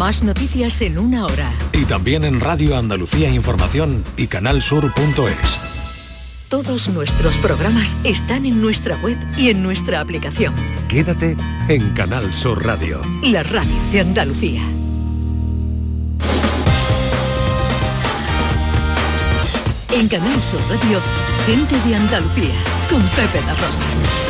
Más noticias en una hora. Y también en Radio Andalucía Información y canalsur.es. Todos nuestros programas están en nuestra web y en nuestra aplicación. Quédate en Canal Sur Radio. La radio de Andalucía. En Canal Sur Radio, gente de Andalucía, con Pepe la Rosa.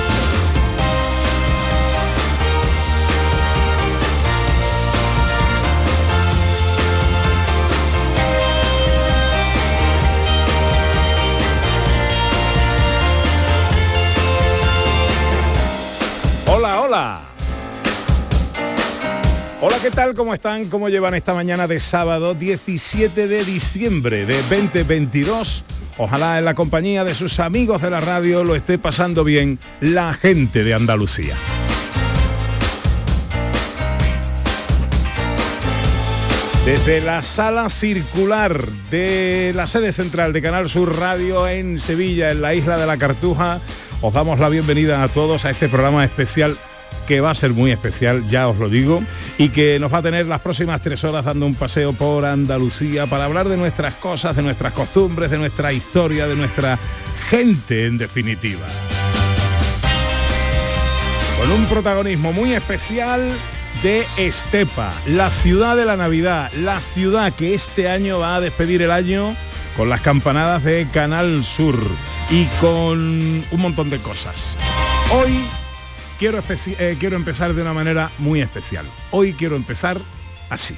Hola, hola. ¿qué tal? ¿Cómo están? ¿Cómo llevan esta mañana de sábado 17 de diciembre de 2022? Ojalá en la compañía de sus amigos de la radio lo esté pasando bien la gente de Andalucía. Desde la sala circular de la sede central de Canal Sur Radio en Sevilla, en la isla de la Cartuja, os damos la bienvenida a todos a este programa especial que va a ser muy especial, ya os lo digo, y que nos va a tener las próximas tres horas dando un paseo por Andalucía para hablar de nuestras cosas, de nuestras costumbres, de nuestra historia, de nuestra gente en definitiva. Con un protagonismo muy especial de Estepa, la ciudad de la Navidad, la ciudad que este año va a despedir el año con las campanadas de Canal Sur y con un montón de cosas. Hoy quiero, eh, quiero empezar de una manera muy especial. Hoy quiero empezar así.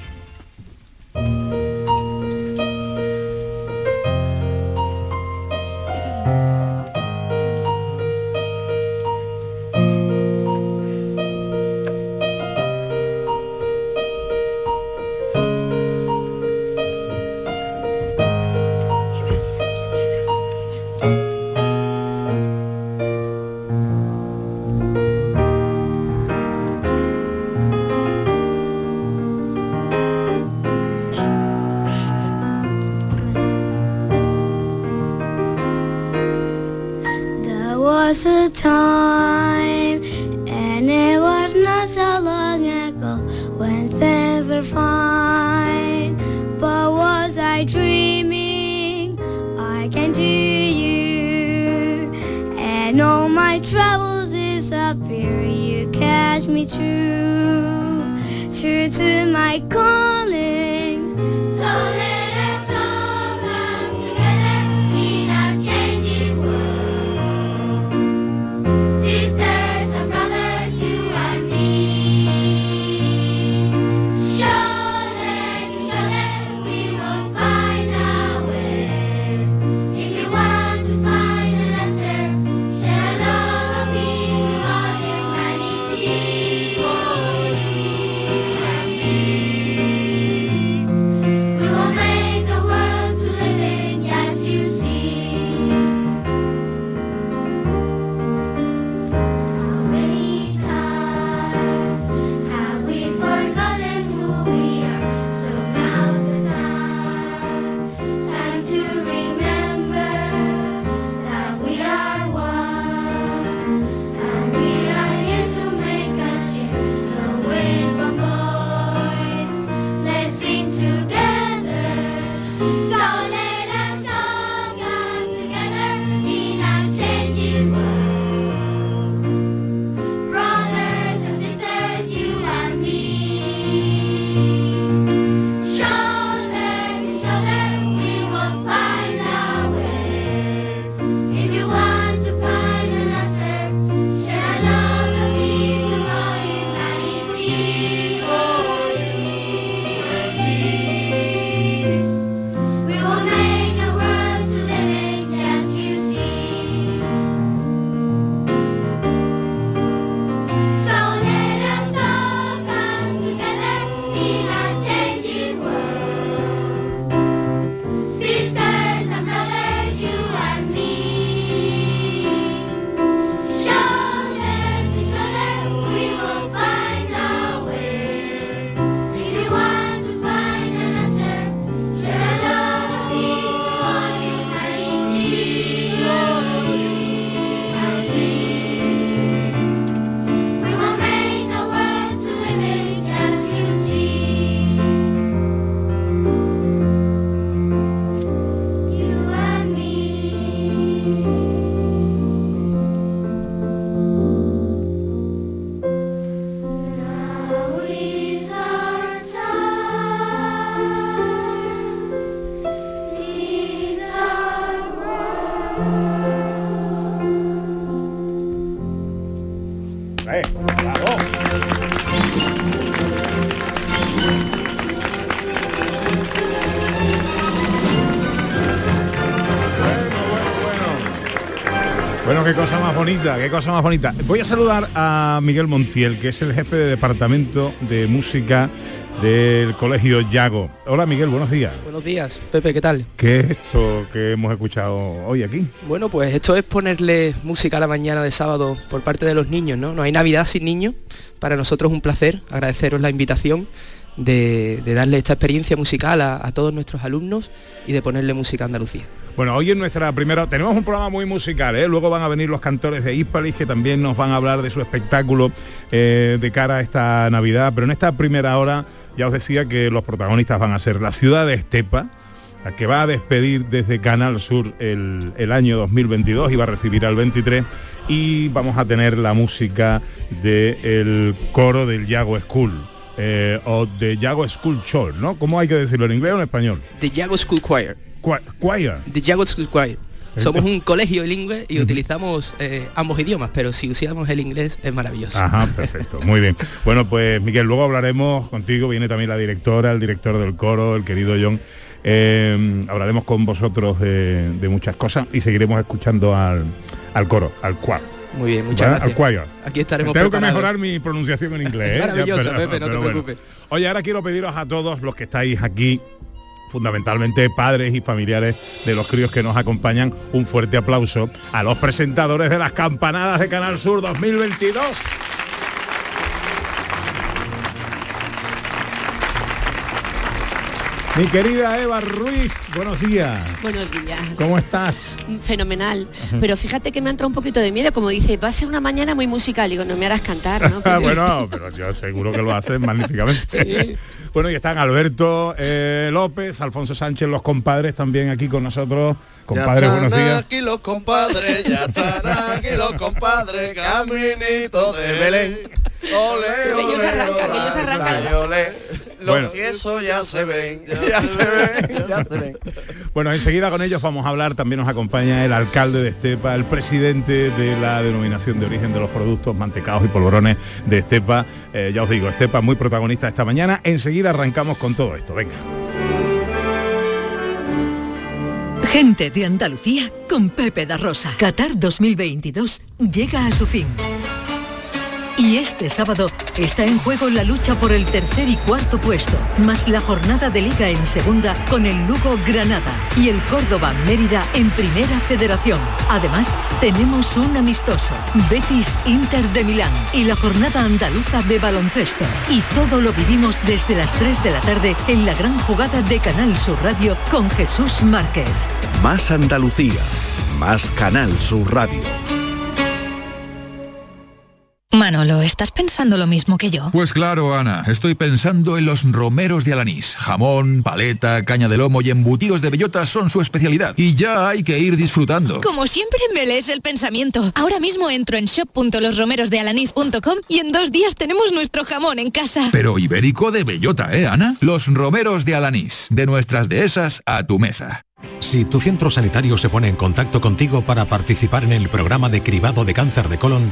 Bonita, qué cosa más bonita. Voy a saludar a Miguel Montiel, que es el jefe de departamento de música del Colegio Yago. Hola Miguel, buenos días. Buenos días, Pepe, ¿qué tal? ¿Qué es esto que hemos escuchado hoy aquí? Bueno, pues esto es ponerle música a la mañana de sábado por parte de los niños, ¿no? No hay Navidad sin niños. Para nosotros es un placer agradeceros la invitación de, darle esta experiencia musical a, todos nuestros alumnos y de ponerle música a Andalucía. Bueno, hoy en nuestra primera... Tenemos un programa muy musical, ¿eh? Luego van a venir los cantores de Hispalis que también nos van a hablar de su espectáculo eh, de cara a esta Navidad. Pero en esta primera hora ya os decía que los protagonistas van a ser la ciudad de Estepa, la que va a despedir desde Canal Sur el, el año 2022 y va a recibir al 23 y vamos a tener la música del coro del Yago School eh, o de Yago School Choir, ¿no? ¿Cómo hay que decirlo en inglés o en español? The Yago School Choir. Choir. The Yago School Choir. Somos un colegio bilingüe y utilizamos eh, ambos idiomas, pero si usamos el inglés es maravilloso. Ajá, perfecto, muy bien. Bueno, pues Miguel, luego hablaremos contigo, viene también la directora, el director del coro, el querido John. Eh, hablaremos con vosotros de, de muchas cosas y seguiremos escuchando al, al coro, al choir. Muy bien, muchas ¿verdad? gracias. Al choir. Aquí estaremos Tengo que mejorar mi pronunciación en inglés. ¿eh? Maravilloso, Pepe, no te preocupes. Oye, ahora quiero pediros a todos los que estáis aquí, fundamentalmente padres y familiares de los críos que nos acompañan, un fuerte aplauso a los presentadores de las campanadas de Canal Sur 2022. Mi querida Eva Ruiz, buenos días. Buenos días. ¿Cómo estás? Fenomenal. Pero fíjate que me ha entrado un poquito de miedo, como dice, va a ser una mañana muy musical. Digo, no me harás cantar, ¿no? Porque- bueno, pero yo seguro que lo hacen magníficamente. Sí. Bueno, y están Alberto eh, López, Alfonso Sánchez, los compadres también aquí con nosotros. Compadres, ya buenos están días. aquí los compadres, ya están aquí los compadres, caminito de Belén. Ole, Que ellos ole, arrancan, que ole, ellos arrancan. ole, ole. Los Bueno. tiesos ya se ven, ya, se ven, ya se ven. Bueno, enseguida con ellos vamos a hablar, también nos acompaña el alcalde de Estepa, el presidente de la denominación de origen de los productos mantecados y polvorones de Estepa. Eh, ya os digo, Estepa muy protagonista esta mañana. Enseguida arrancamos con todo esto, venga. Gente de Andalucía con Pepe da Rosa. Qatar 2022 llega a su fin. Y este sábado está en juego la lucha por el tercer y cuarto puesto, más la jornada de liga en segunda con el Lugo Granada y el Córdoba Mérida en primera federación. Además, tenemos un amistoso, Betis Inter de Milán y la jornada andaluza de baloncesto. Y todo lo vivimos desde las 3 de la tarde en la gran jugada de Canal Sur Radio con Jesús Márquez. Más Andalucía, más Canal Sur Radio. Manolo, ¿estás pensando lo mismo que yo? Pues claro, Ana, estoy pensando en los romeros de Alanís. Jamón, paleta, caña de lomo y embutidos de bellota son su especialidad. Y ya hay que ir disfrutando. Como siempre me lees el pensamiento. Ahora mismo entro en shop.losromerosdealanís.com y en dos días tenemos nuestro jamón en casa. Pero ibérico de bellota, ¿eh, Ana? Los romeros de Alanís. De nuestras dehesas a tu mesa. Si tu centro sanitario se pone en contacto contigo para participar en el programa de cribado de cáncer de colon,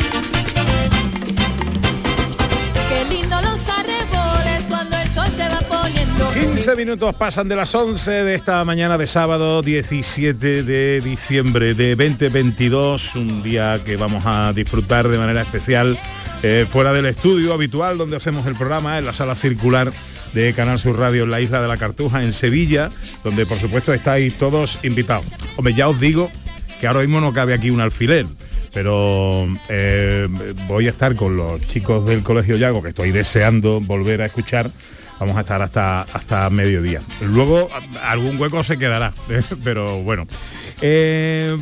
15 minutos pasan de las 11 de esta mañana de sábado 17 de diciembre de 2022, un día que vamos a disfrutar de manera especial eh, fuera del estudio habitual donde hacemos el programa, en la sala circular de Canal Sur Radio en la isla de la Cartuja, en Sevilla, donde por supuesto estáis todos invitados. Hombre, ya os digo que ahora mismo no cabe aquí un alfiler, pero eh, voy a estar con los chicos del Colegio Yago, que estoy deseando volver a escuchar. Vamos a estar hasta, hasta mediodía. Luego algún hueco se quedará, pero bueno. Eh,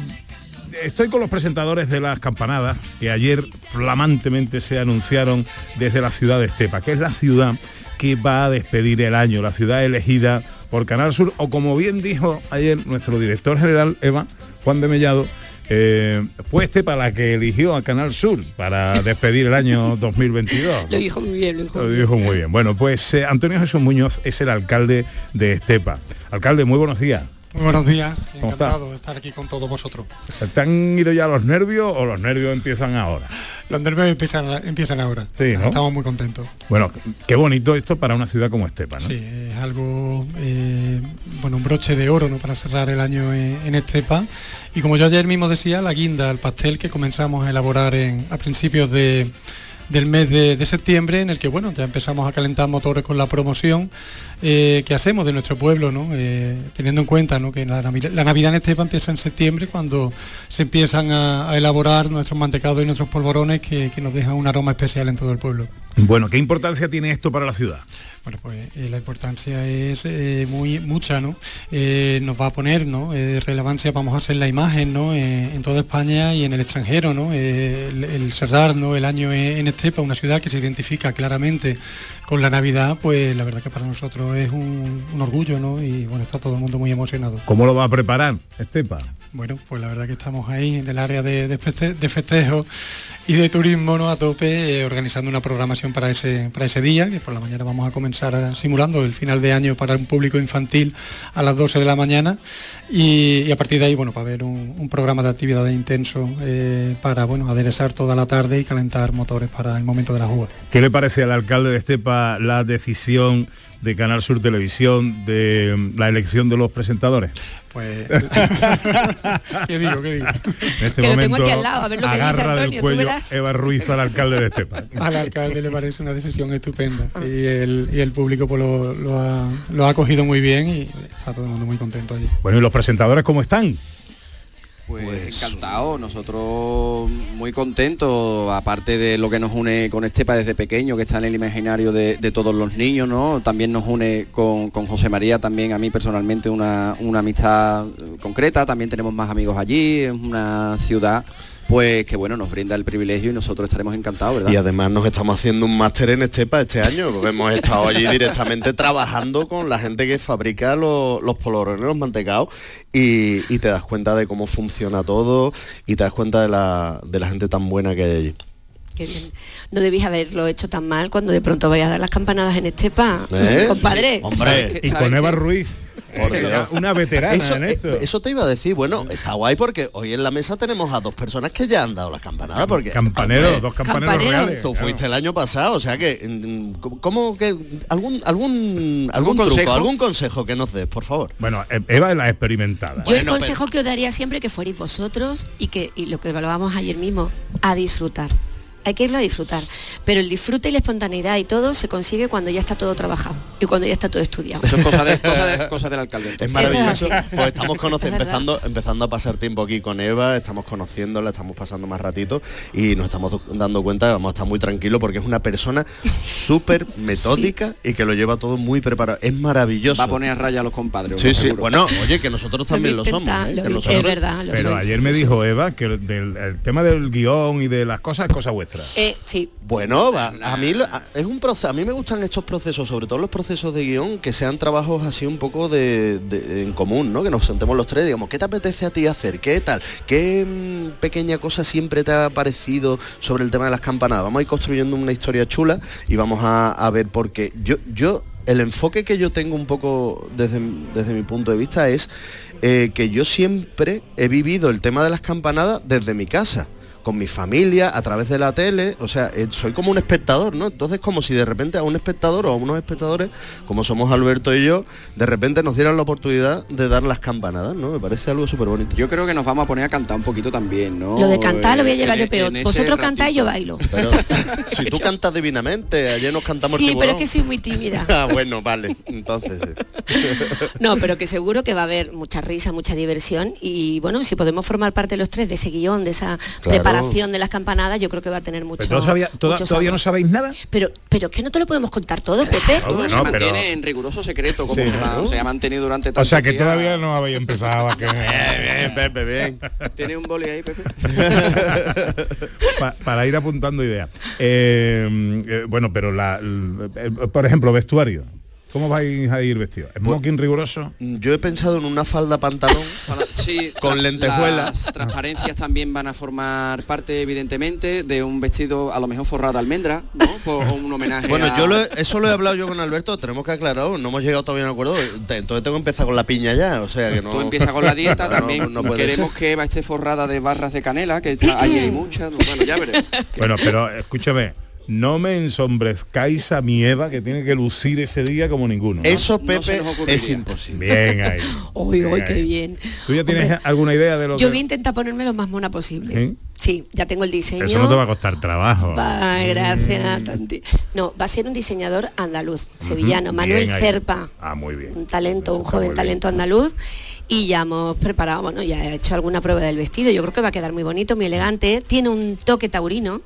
estoy con los presentadores de las campanadas que ayer flamantemente se anunciaron desde la ciudad de Estepa, que es la ciudad que va a despedir el año, la ciudad elegida por Canal Sur, o como bien dijo ayer nuestro director general, Eva, Juan de Mellado, eh, fue Estepa la que eligió a Canal Sur para despedir el año 2022. Lo dijo muy bien, lo dijo Lo muy bien. dijo muy bien. Bueno, pues eh, Antonio Jesús Muñoz es el alcalde de Estepa. Alcalde, muy buenos días. Muy buenos días, encantado de estar aquí con todos vosotros. ¿Se te han ido ya los nervios o los nervios empiezan ahora? Los nervios empiezan, empiezan ahora. Sí, ¿no? Estamos muy contentos. Bueno, qué bonito esto para una ciudad como Estepa, ¿no? Sí, es algo, eh, bueno, un broche de oro ¿no? para cerrar el año en, en Estepa. Y como yo ayer mismo decía, la guinda, el pastel que comenzamos a elaborar en, a principios de, del mes de, de septiembre, en el que bueno, ya empezamos a calentar motores con la promoción eh, que hacemos de nuestro pueblo, ¿no? Eh, teniendo en cuenta ¿no? que la, Navi- la Navidad en Estepa empieza en septiembre cuando se empiezan a, a elaborar nuestros mantecados y nuestros polvorones que, que nos dejan un aroma especial en todo el pueblo. Bueno, ¿qué importancia tiene esto para la ciudad? Bueno, pues eh, la importancia es eh, muy mucha, ¿no? Nos va a poner, ¿no? Relevancia, vamos a hacer la imagen, ¿no? En toda España y en el extranjero, ¿no? El, el cerrar, ¿no? El año en Estepa, una ciudad que se identifica claramente con la Navidad, pues la verdad que para nosotros es un, orgullo, ¿no? Y bueno, está todo el mundo muy emocionado. ¿Cómo lo va a preparar Estepa? Bueno, pues la verdad que estamos ahí en el área de, de, feste- de festejo y de turismo ¿no? a tope, eh, organizando una programación para ese, para ese día, que por la mañana vamos a comenzar a- simulando el final de año para un público infantil a las 12 de la mañana y, a partir de ahí, bueno, para ver un, un programa de actividades intenso eh, para, bueno, aderezar toda la tarde y calentar motores para el momento de la juga. ¿Qué le parece al alcalde de Estepa la decisión de Canal Sur Televisión de la elección de los presentadores? Pues, ¿qué digo? ¿Qué digo? En este Que lo tengo momento aquí al lado, a ver lo que dice agarra Antonio, del cuello. Eva Ruiz al alcalde de Estepa. Al alcalde le parece una decisión estupenda y el, y el público pues, lo, lo ha, lo ha acogido muy bien y está todo el mundo muy contento allí. Bueno, ¿y los presentadores cómo están? Pues, encantado, nosotros muy contentos, aparte de lo que nos une con Estepa desde pequeño, que está en el imaginario de, de todos los niños, ¿no? También nos une con, con José María, también a mí personalmente una, una amistad concreta, también tenemos más amigos allí, es una ciudad pues que bueno, nos brinda el privilegio y nosotros estaremos encantados. Y además nos estamos haciendo un máster en Estepa este año, porque hemos estado allí directamente trabajando con la gente que fabrica los, los los mantecados, y, y te das cuenta de cómo funciona todo y te das cuenta de la, de la gente tan buena que hay allí. Qué bien. No debéis haberlo hecho tan mal cuando de pronto vayas a dar las campanadas en Estepa, ¿Eh? compadre. Hombre, Y con Eva Ruiz, una veterana eso, en esto. eh, eso te iba a decir, bueno, está guay porque hoy en la mesa tenemos a dos personas que ya han dado las campanadas porque Campaneros, hombre, dos campaneros Campaneros. reales, Tú claro. fuiste el año pasado, o sea que mm, ¿cómo- ¿cómo que algún algún algún, truco, consejo? algún consejo que nos des, por favor? Bueno, eh, Eva es la experimentada. Yo el consejo que os daría siempre que fuerais vosotros y que y lo que hablábamos ayer mismo, a disfrutar. Hay que irlo a disfrutar. Pero el disfrute y la espontaneidad y todo se consigue cuando ya está todo trabajado y cuando ya está todo estudiado. Eso es cosa, de, cosa, de- cosa del alcalde. Es maravilloso. Es. Pues estamos Es verdad. empezando, empezando a pasar tiempo aquí con Eva, estamos conociéndola, estamos pasando más ratito y nos estamos do- dando cuenta que vamos a estar muy tranquilos porque es una persona súper metódica y que lo lleva todo muy preparado. Es maravilloso. Va a poner a raya a los compadres. Sí, sí. Bueno, oye, que nosotros también lo, somos. ¿eh? Que nosotros- Pero ayer me dijo Eva que el, del, el tema del guion y de las cosas es cosa vuestra. Eh, sí. Bueno, va, a mí lo- a- es un proceso, a mí me gustan estos procesos, sobre todo los procesos de guion, que sean trabajos así un poco de, de- en común, ¿no? Que nos sentemos los tres, digamos, ¿qué te apetece a ti hacer? ¿Qué tal? ¿Qué mm, pequeña cosa siempre te ha parecido sobre el tema de las campanadas? Vamos a ir construyendo una historia chula y vamos a, a ver por qué. Yo, yo, el enfoque que yo tengo un poco desde, desde mi punto de vista es eh, que yo siempre he vivido el tema de las campanadas desde mi casa con mi familia, a través de la tele, o sea, eh, soy como un espectador, ¿no? Entonces como si de repente a un espectador o a unos espectadores, como somos Alberto y yo, de repente nos dieran la oportunidad de dar las campanadas, ¿no? Me parece algo súper bonito. Yo creo que nos vamos a poner a cantar un poquito también, ¿no? Lo de cantar lo voy a llevar en- yo peor. en ese Vosotros cantáis y yo bailo. Pero si tú cantas divinamente, ayer nos cantamos Sí, el pero es que soy muy tímida. ah, bueno, vale, entonces. No, pero que seguro que va a haber mucha risa, mucha diversión y bueno, si podemos formar parte los tres de ese guion, de esa Claro. preparación de las campanadas, yo creo que va a tener mucho. Pero todavía, toda- mucho todavía no sabéis nada. Pero, pero es que no te lo podemos contar todo, Pepe. Todo se mantiene pero- en riguroso secreto, como Sí, se, ha, ¿no? se ha mantenido durante O tantos sea que días. todavía no habéis empezado a que... bien, Pepe, bien. ¿Tiene un boli ahí, Pepe? Pa- para ir apuntando ideas. Eh, eh, bueno, pero la, eh, por ejemplo, vestuario. ¿Cómo vais a ir vestidos? ¿Smoking riguroso? Yo he pensado en una falda pantalón Para- sí, con la- lentejuelas. Las transparencias también van a formar parte, evidentemente, de un vestido a lo mejor forrado de almendra, ¿no? Por un homenaje Bueno, a- yo lo he- eso lo he hablado yo con Alberto, tenemos que aclarar, no hemos llegado todavía a un acuerdo, entonces tengo que empezar con la piña ya, o sea que no... Tú empiezas con la dieta, No, también no puede queremos ser. que va esté forrada de barras de canela, que está- ahí hay muchas, bueno, ya veremos. Bueno, pero escúchame, no me ensombrezcáis a mi Eva que tiene que lucir ese día como ninguno. ¿no? Eso, Pepe, es imposible. Bien ahí. Uy, ahí. qué bien. ¿Tú ya tienes Hombre, alguna idea de lo Yo que...? voy a intentar ponerme lo más mona posible. ¿Sí? Sí, ya tengo el diseño. Eso no te va a costar trabajo. Ay, gracias, Tanti. No, va a ser un diseñador andaluz, sevillano, Manuel. Cerpa. Ah, muy bien. Un talento, un joven talento andaluz. Y ya hemos preparado, bueno, ya he hecho alguna prueba del vestido. Yo creo que va a quedar muy bonito, muy elegante. Tiene un toque taurino.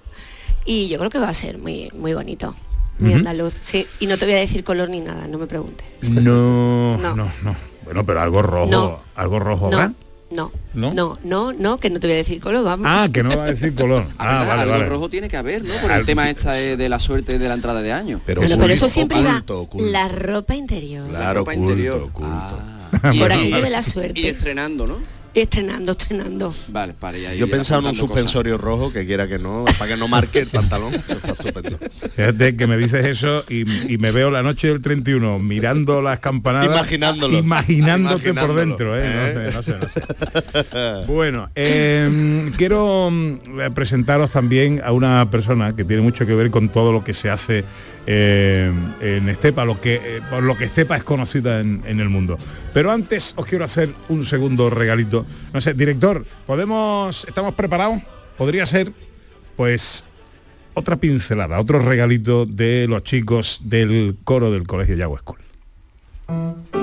Y yo creo que va a ser muy, muy bonito. Muy Ujú. andaluz. Sí. Y no te voy a decir color ni nada, no me preguntes. No, no, No. no, Bueno, pero algo rojo, No. algo rojo. No, no, ¿No? no, no, no, que no te voy a decir color, vamos. Ah, que no va a decir color. Ah, vale, algo vale. rojo tiene que haber, ¿no? Por el tema esta de, de la suerte de la entrada de año. Pero, Bueno, oculto, eso siempre iba oculto, oculto. la ropa interior. Claro, ropa oculto, interior. oculto. Ah. Y- Por y- aquello de la Y suerte. estrenando, ¿no? Estrenando, estrenando. Vale, para ya Yo pensaba en un cosas. suspensorio rojo que quiera que no, para que no marque el pantalón. Está estupendo. Fíjate que me dices eso y, y me veo la noche del 31 mirando las campanadas. Imaginándolo. Imaginándote por Imaginándolo, dentro, ¿eh? ¿eh? No sé, no sé, no sé. Bueno, eh, quiero presentaros también a una persona que tiene mucho que ver con todo lo que se hace eh, en Estepa, lo que, eh, por lo que Estepa es conocida en, en el mundo. Pero antes os quiero hacer un segundo regalito. No sé, director, ¿podemos, estamos preparados? ¿Podría ser? Pues otra pincelada, otro regalito de los chicos del coro del Colegio Yagua School.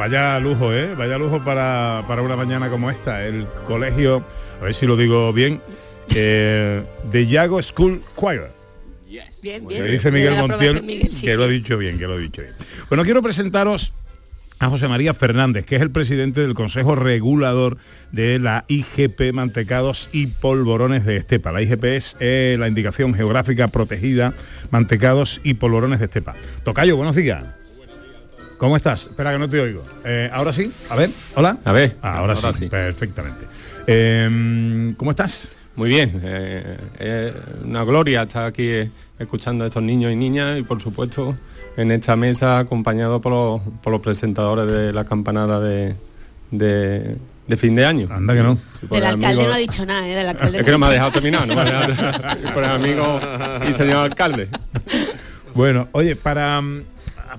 Vaya lujo, ¿eh? Vaya lujo para, para una mañana como esta. El colegio, a ver si lo digo bien, eh, de Yago School Choir. Bien, Que bien. dice Miguel Montiel aprobación, Miguel, sí, que lo ha dicho bien, que lo ha dicho bien. Bueno, quiero presentaros a José María Fernández, que es el presidente del Consejo Regulador de la IGP Mantecados y Polvorones de Estepa. La IGP es eh, la indicación geográfica protegida Mantecados y Polvorones de Estepa. Tocayo, buenos días. ¿Cómo estás? Espera que no te oigo. Eh, ahora sí, a ver, hola. A ver, Ah, ahora, ahora sí, sí. perfectamente. Eh, ¿Cómo estás? Muy bien, eh, es una gloria estar aquí eh, escuchando a estos niños y niñas y por supuesto en esta mesa acompañado por los, por los presentadores de la campanada de, de- de fin de año. Anda que no. Del alcalde no ha dicho nada, ¿eh? Del alcalde Es que no me ha dejado terminar, no me ha dejado por el amigo y señor alcalde. Bueno, oye, para, mm,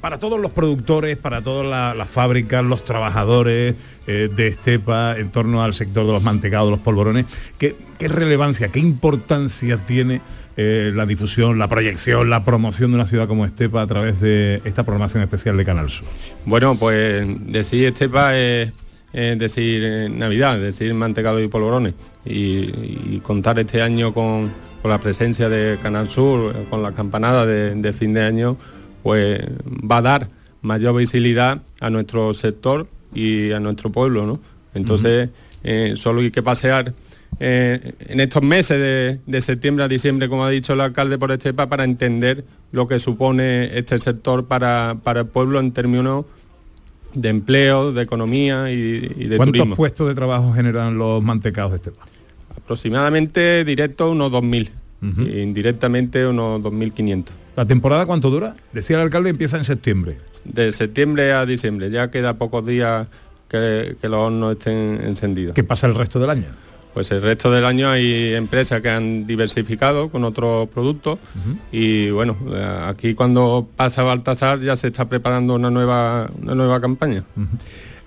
para todos los productores, para todas la- las fábricas, los trabajadores eh, de Estepa en torno al sector de los mantecados, los polvorones, ¿qué, relevancia, qué importancia tiene eh, la difusión, la proyección, la promoción de una ciudad como Estepa a través de esta programación especial de Canal Sur? Bueno, pues decir Estepa es, decir eh, Navidad, decir mantecado y polvorones. Y, contar este año con, la presencia de Canal Sur, con la campanada de fin de año, pues va a dar mayor visibilidad a nuestro sector y a nuestro pueblo, ¿no? Entonces, eh, solo hay que pasear eh, en estos meses de, de septiembre a diciembre, como ha dicho el alcalde por Estepa, para entender lo que supone este sector para, para el pueblo en términos de empleo, de economía y, y de ¿Cuántos turismo. puestos de trabajo generan los mantecados de Estepa? Aproximadamente directo unos 2.000, e indirectamente unos 2.500. ¿La temporada cuánto dura? Decía el alcalde empieza en septiembre. De septiembre a diciembre, ya queda pocos días que, que los hornos estén encendidos. ¿Qué pasa el resto del año? Pues el resto del año hay empresas que han diversificado con otros productos y bueno, aquí cuando pasa Baltasar ya se está preparando una nueva, una nueva campaña.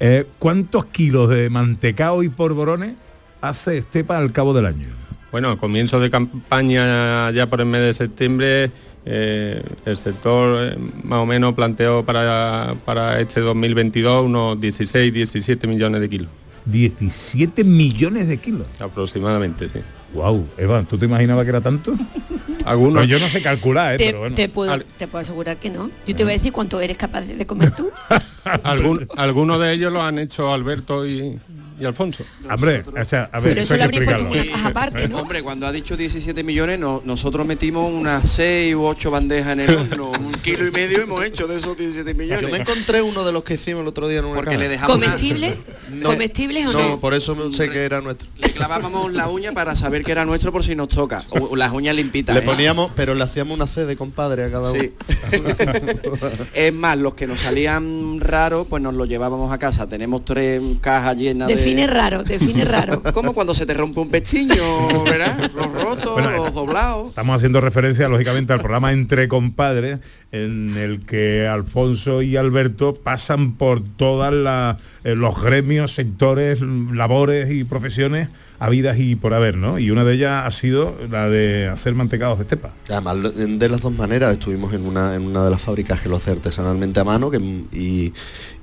Eh, ¿Cuántos kilos de mantecao y polvorones hace Estepa al cabo del año? Bueno, a comienzo de campaña ya por el mes de septiembre, eh, el sector eh, más o menos planteó para, para este 2022 unos 16, 17 millones de kilos. 17 millones de kilos. Aproximadamente, sí. Wow, Eva, ¿tú te imaginabas que era tanto? Algunos. Pues yo no sé calcular, ¿eh? Te, pero bueno. te puedo, te puedo asegurar que no. Yo te voy a decir cuánto eres capaz de comer tú. Algún- algunos de ellos lo han hecho Alberto y, y Alfonso. Hombre, o sea, a ver, Pero eso hay le puesto una caja aparte, ¿no? Hombre, cuando ha dicho 17 millones, no- nosotros metimos unas 6 u 8 bandejas en el horno, un kilo y medio hemos hecho de esos 17 millones. Yo me encontré uno de los que hicimos el otro día en una Porque caja. le dejamos una- ¿Comestible? ¿Comestibles o no? No, por eso sé que era nuestro. Le clavábamos la uña para saber que era nuestro por si nos toca. O las uñas limpitas. Le ¿eh? poníamos, pero le hacíamos una C de compadre a cada uno. Sí. es más, los que nos salían raros, pues nos los llevábamos a casa. Tenemos tres cajas llenas de... raro, define raro. Como cuando se te rompe un pestiño, ¿verdad? Los rotos, Bueno, los doblados. Estamos haciendo referencia, lógicamente, al programa Entre Compadres, en el que Alfonso y Alberto pasan por todos los gremios, sectores, labores y profesiones habidas y por haber, ¿no? Y una de ellas ha sido la de hacer mantecados de estepa. Además, de las dos maneras, estuvimos en una, en una de las fábricas que lo hace artesanalmente a mano que, y,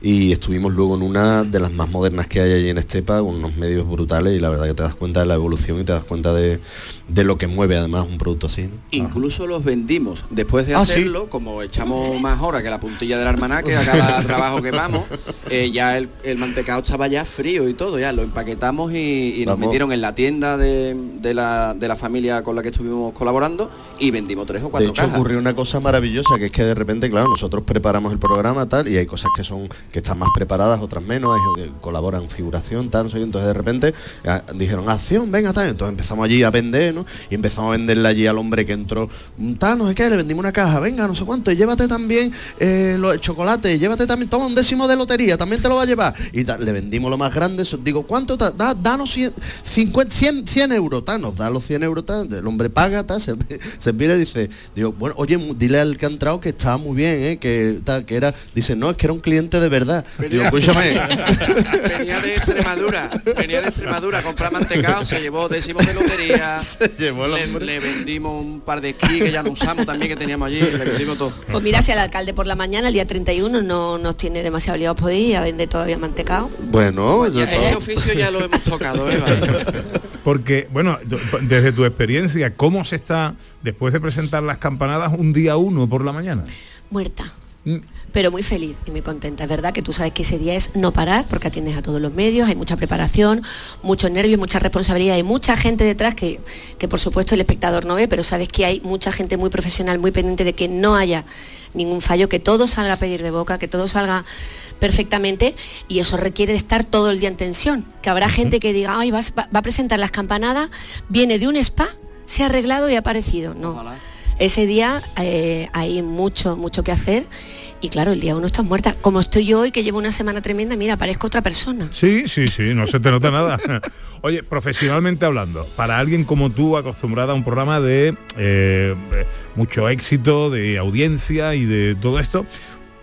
y estuvimos luego en una de las más modernas que hay allí en Estepa, con unos medios brutales y la verdad que te das cuenta de la evolución y te das cuenta de, de lo que mueve además un producto así. ¿no? Incluso los vendimos. Después de Ah, ¿sí? hacerlo, como echamos más horas que la puntilla del almanaque a cada trabajo que vamos, eh, ya el, el mantecado estaba ya frío y todo, ya lo empaquetamos y, y nos metieron en la tienda de, de la, de la familia con la que estuvimos colaborando y vendimos tres o De cuatro hecho cajas. ocurrió una cosa maravillosa que es que de repente, claro, nosotros preparamos el programa tal y hay cosas que son que están más preparadas, otras menos, colaboran figuración, sé qué. entonces de repente ah, dijeron acción, venga tal, entonces empezamos allí a vender, ¿no? Y empezamos a venderle allí al hombre que entró, "Mm, tal, no sé qué, le vendimos una caja, venga, no sé cuánto, y llévate también eh, los chocolates, llévate también, toma un décimo de lotería, también te lo va a llevar. Y le vendimos lo más grande, digo, ¿cuánto? ta- Da, danos 100, 50, 100, 100 euros, tal, nos da los 100 euros, tal, el hombre paga, tal, se, se mira y dice, digo, bueno, oye, dile al que ha entrado que estaba muy bien, ¿eh? que, tal, que era, dice, no, es que era un cliente de verdad. Digo, escúchame, Venía de Extremadura, venía de Extremadura a comprar mantecado, se llevó décimos de lotería, llevó el Le, vendimos un par de esquí que ya no usamos también, que teníamos allí, le vendimos todo. Pues mira, si el alcalde por la mañana, el día 31, no nos tiene demasiado liados por ir a vender todavía mantecado. Bueno, yo Ese todo- oficio ya lo hemos tocado, ¿eh? Vale. Porque, bueno, desde tu experiencia, ¿cómo se está, después de presentar las campanadas, un día uno por la mañana? Muerta. Pero muy feliz y muy contenta. Es verdad que tú sabes que ese día es no parar porque atiendes a todos los medios, hay mucha preparación, muchos nervios, mucha responsabilidad, hay mucha gente detrás que, que por supuesto el espectador no ve, pero sabes que hay mucha gente muy profesional, muy pendiente de que no haya ningún fallo, que todo salga a pedir de boca, que todo salga perfectamente y eso requiere de estar todo el día en tensión. Que habrá gente que diga, ay, vas- va, va a presentar las campanadas, viene de un spa, se ha arreglado y ha aparecido. No. Ese día eh, hay mucho, mucho que hacer y claro, el día uno estás muerta. Como estoy yo hoy, que llevo una semana tremenda, mira, parezco otra persona. Sí, sí, sí, no se te nota nada. Oye, profesionalmente hablando, para alguien como tú, acostumbrada a un programa de eh, mucho éxito, de audiencia y de todo esto,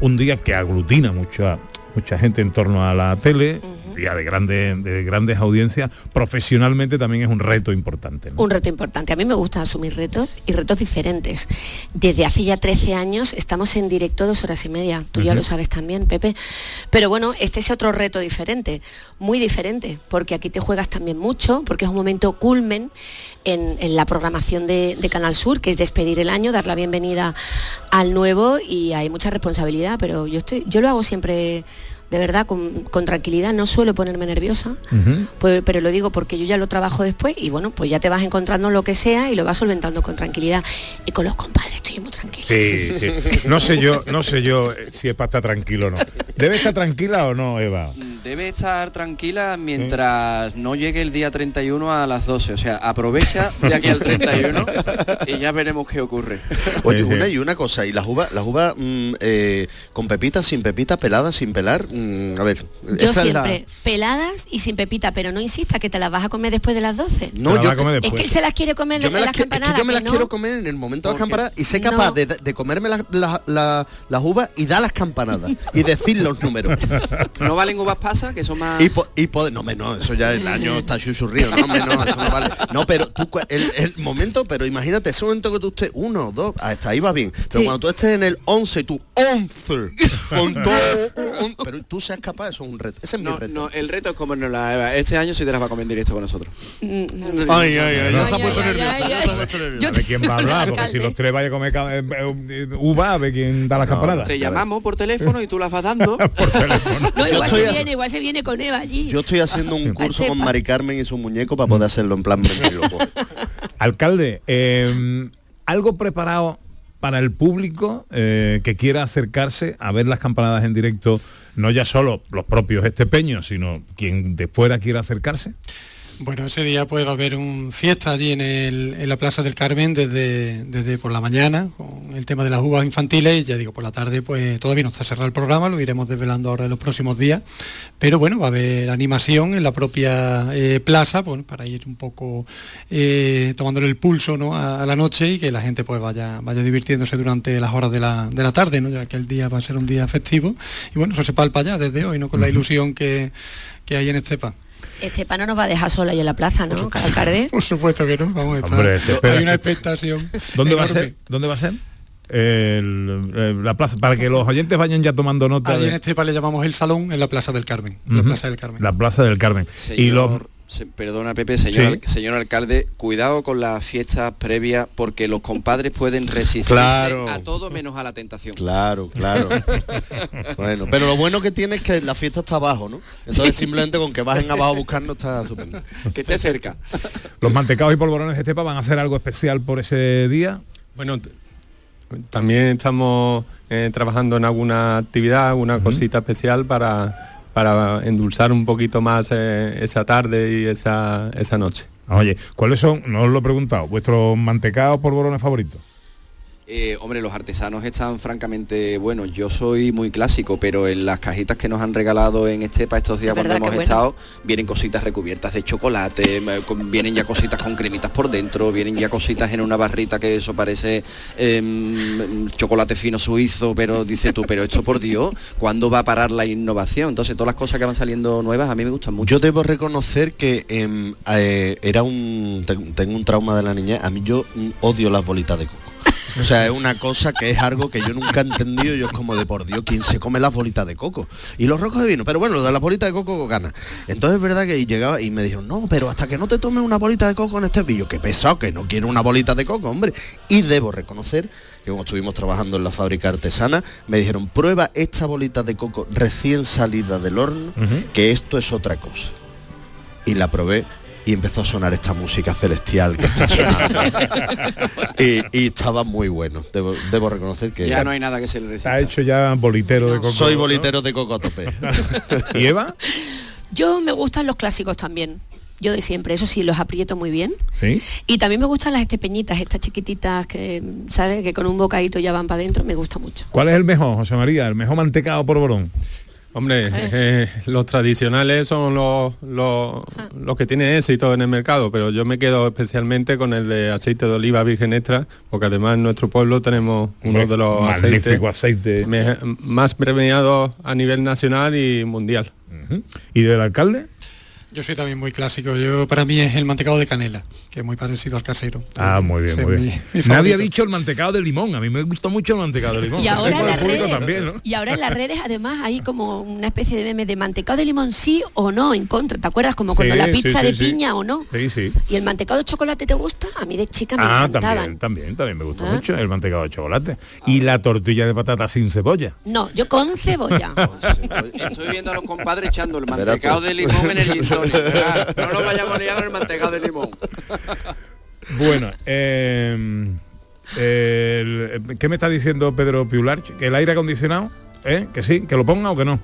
un día que aglutina mucha, mucha gente en torno a la tele, día de, grandes de grandes audiencias, profesionalmente también es un reto importante. ¿no? Un reto importante. A mí me gusta asumir retos y retos diferentes. Desde hace ya 13 años estamos en directo dos horas y media. Tú ya lo sabes también, Pepe. Pero bueno, este es otro reto diferente, muy diferente, porque aquí te juegas también mucho, porque es un momento culmen en, en la programación de, de Canal Sur, que es despedir el año, dar la bienvenida al nuevo y hay mucha responsabilidad, pero yo estoy, yo lo hago siempre de verdad con, con tranquilidad, no suelo ponerme nerviosa. Pues- pero lo digo porque yo ya lo trabajo después y bueno, pues ya te vas encontrando lo que sea y lo vas solventando con tranquilidad. Y con los compadres estoy muy tranquila. Sí, sí. No sé yo, no sé yo eh, si es para estar tranquilo o no. ¿Debe estar tranquila o no, Eva? Debe estar tranquila mientras no llegue el día 31 a las 12. O sea, aprovecha de aquí al 31 y ya veremos qué ocurre. Oye, una y una cosa, y las uvas, las uvas mm, eh, con pepitas, sin pepitas, peladas, sin pelar, mm, a ver. Yo esa es la- siempre, peladas y sin pepita, pero no insista que te las vas a comer después de las 12. No, yo, Es que él se las quiere comer yo en me las, es que campanadas. yo me las que no. quiero comer en el momento de las campanadas y sé no. capaz de, de comerme las, las- uvas y dar las campanadas y decir los números. ¿No valen uvas pasas, que son más... Y, po- y poder, no, hombre, no, eso ya el año está chuchurrío, no, hombre, no, eso no vale. No, pero tú, el, el momento, pero imagínate, ese momento que tú estés, uno, dos, hasta ahí va bien. Pero Sí. cuando tú estés en el 11, tú 11, con todo, un- pero tú seas capaz, eso es un reto. Ese es mi No, reto. no, el reto es comernos la Eva. Este año sí te las va a comer en directo con nosotros. Ay, ay, ay, ya se ha puesto nerviosa, ya se ha puesto A ver quién va a hablar, porque si los tres vayan a comer eh, eh, uva, a ver quién da las campanadas. Te llamamos por teléfono y tú las vas dando. No, Yo igual estoy se viene, igual se viene con Eva allí. Yo estoy haciendo un curso con. Mari Carmen y su muñeco para poder hacerlo en plan ventrílocuo. Alcalde, eh, algo preparado para el público eh, que quiera acercarse a ver las campanadas en directo, no ya solo los propios estepeños, sino quien de fuera quiera acercarse. Bueno, ese día pues va a haber un fiesta allí en, el- en la Plaza del Carmen desde, desde por la mañana con el tema de las uvas infantiles y ya digo, por la tarde pues todavía no está cerrado el programa, lo iremos desvelando ahora en los próximos días, pero bueno, va a haber animación en la propia eh, plaza bueno, para ir un poco eh, tomándole el pulso ¿no? a, a la noche y que la gente pues vaya, vaya divirtiéndose durante las horas de la, de la tarde, ¿no? ya que el día va a ser un día festivo y bueno, eso se palpa ya desde hoy, ¿no? con la ilusión que, que hay en Estepa. Estepa no nos va a dejar sola ahí en la plaza, ¿no? alcalde. Por supuesto que no, vamos a estar. Hombre. Hay una expectación. ¿Dónde va a ser? ¿Dónde va a ser? El- eh, la plaza, para que los oyentes vayan ya tomando nota Allí en de Estepa le llamamos el salón en la Plaza del Carmen. La. Plaza del Carmen. la plaza del Carmen. Y los se- perdona Pepe, señor, Sí. al- señor alcalde, cuidado con las fiestas previas porque los compadres pueden resistirse Claro. a todo menos a la tentación. Claro, claro. bueno, pero lo bueno que tiene es que la fiesta está abajo, ¿no? Entonces simplemente con que bajen abajo a buscarnos está estupendo. Que esté cerca. los mantecados y polvorones de Estepa van a hacer algo especial por ese día. Bueno, también estamos eh, trabajando en alguna actividad, una cosita especial para, para endulzar un poquito más eh, esa tarde y esa, esa noche. Oye, ¿cuáles son, no os lo he preguntado, vuestros mantecados polvorones favoritos? Eh, hombre, los artesanos están francamente buenos. Yo soy muy clásico, pero en las cajitas que nos han regalado en Estepa estos días Es cuando hemos bueno. estado, vienen cositas recubiertas de chocolate, con- vienen ya cositas con cremitas por dentro, vienen ya cositas en una barrita que eso parece em, chocolate fino suizo, pero dice tú, pero esto por Dios, ¿cuándo va a parar la innovación? Entonces todas las cosas que van saliendo nuevas a mí me gustan mucho. Yo debo reconocer que em, eh, era un ten- tengo un trauma de la niñez. A mí yo mm, odio las bolitas de coco. O sea, es una cosa que es algo que yo nunca he entendido. Yo es como de por Dios, ¿quién se come las bolitas de coco? Y los rocos de vino. Pero bueno, lo de las bolitas de coco gana. Entonces es verdad que llegaba y me dijeron, no, pero hasta que no te tomes una bolita de coco en este pillo, que pesado, que no quiero una bolita de coco, hombre. Y debo reconocer que como estuvimos trabajando en la fábrica artesana, me dijeron, prueba esta bolita de coco recién salida del horno, que esto es otra cosa. Y la probé y empezó a sonar esta música celestial que está sonando. y, y estaba muy bueno. Debo, debo reconocer que Ya no hay nada que se le resista. Ha hecho ya bolitero de coco. soy ¿no? bolitero de coco a tope. ¿Y Eva? Yo me gustan los clásicos también. Yo de siempre, eso sí, los aprieto muy bien. Sí. Y también me gustan las estepeñitas, estas chiquititas que, ¿sabes? Que con un bocadito ya van para adentro, me gusta mucho. ¿Cuál es el mejor, José María? ¿El mejor mantecado por Borón? Hombre, eh, los tradicionales son los, los, los que tienen éxito en el mercado, pero yo me quedo especialmente con el de aceite de oliva virgen extra, porque además en nuestro pueblo tenemos uno de los aceites aceite. me- más premiados a nivel nacional y mundial. ¿Y del alcalde? Yo soy también muy clásico. Yo para mí es el mantecado de canela, que es muy parecido al casero. Ah, muy bien, Ese muy bien. mi- mi Nadie ha dicho el mantecado de limón. A mí me gusta mucho el mantecado de limón. Y ahora, en las redes, también, ¿no? y ahora en las redes además hay como una especie de meme de mantecado de limón sí o no en contra. ¿Te acuerdas? Como cuando Sí, la pizza sí, de sí. piña o no. Sí, sí. ¿Y el mantecado de chocolate te gusta? A mí de chica me Ah, encantaban. también, también, también me gustó ¿Ah? mucho el mantecado de chocolate. Y la tortilla de patata sin cebolla. No, yo con cebolla. Estoy viendo a los compadres echando el mantecado de limón en el No nos vayamos a liar el mantecado de limón. Bueno, eh, el- ¿qué me está diciendo Pedro Piular? ¿Que el aire acondicionado? ¿Eh? ¿Que sí? ¿Que lo ponga o que no?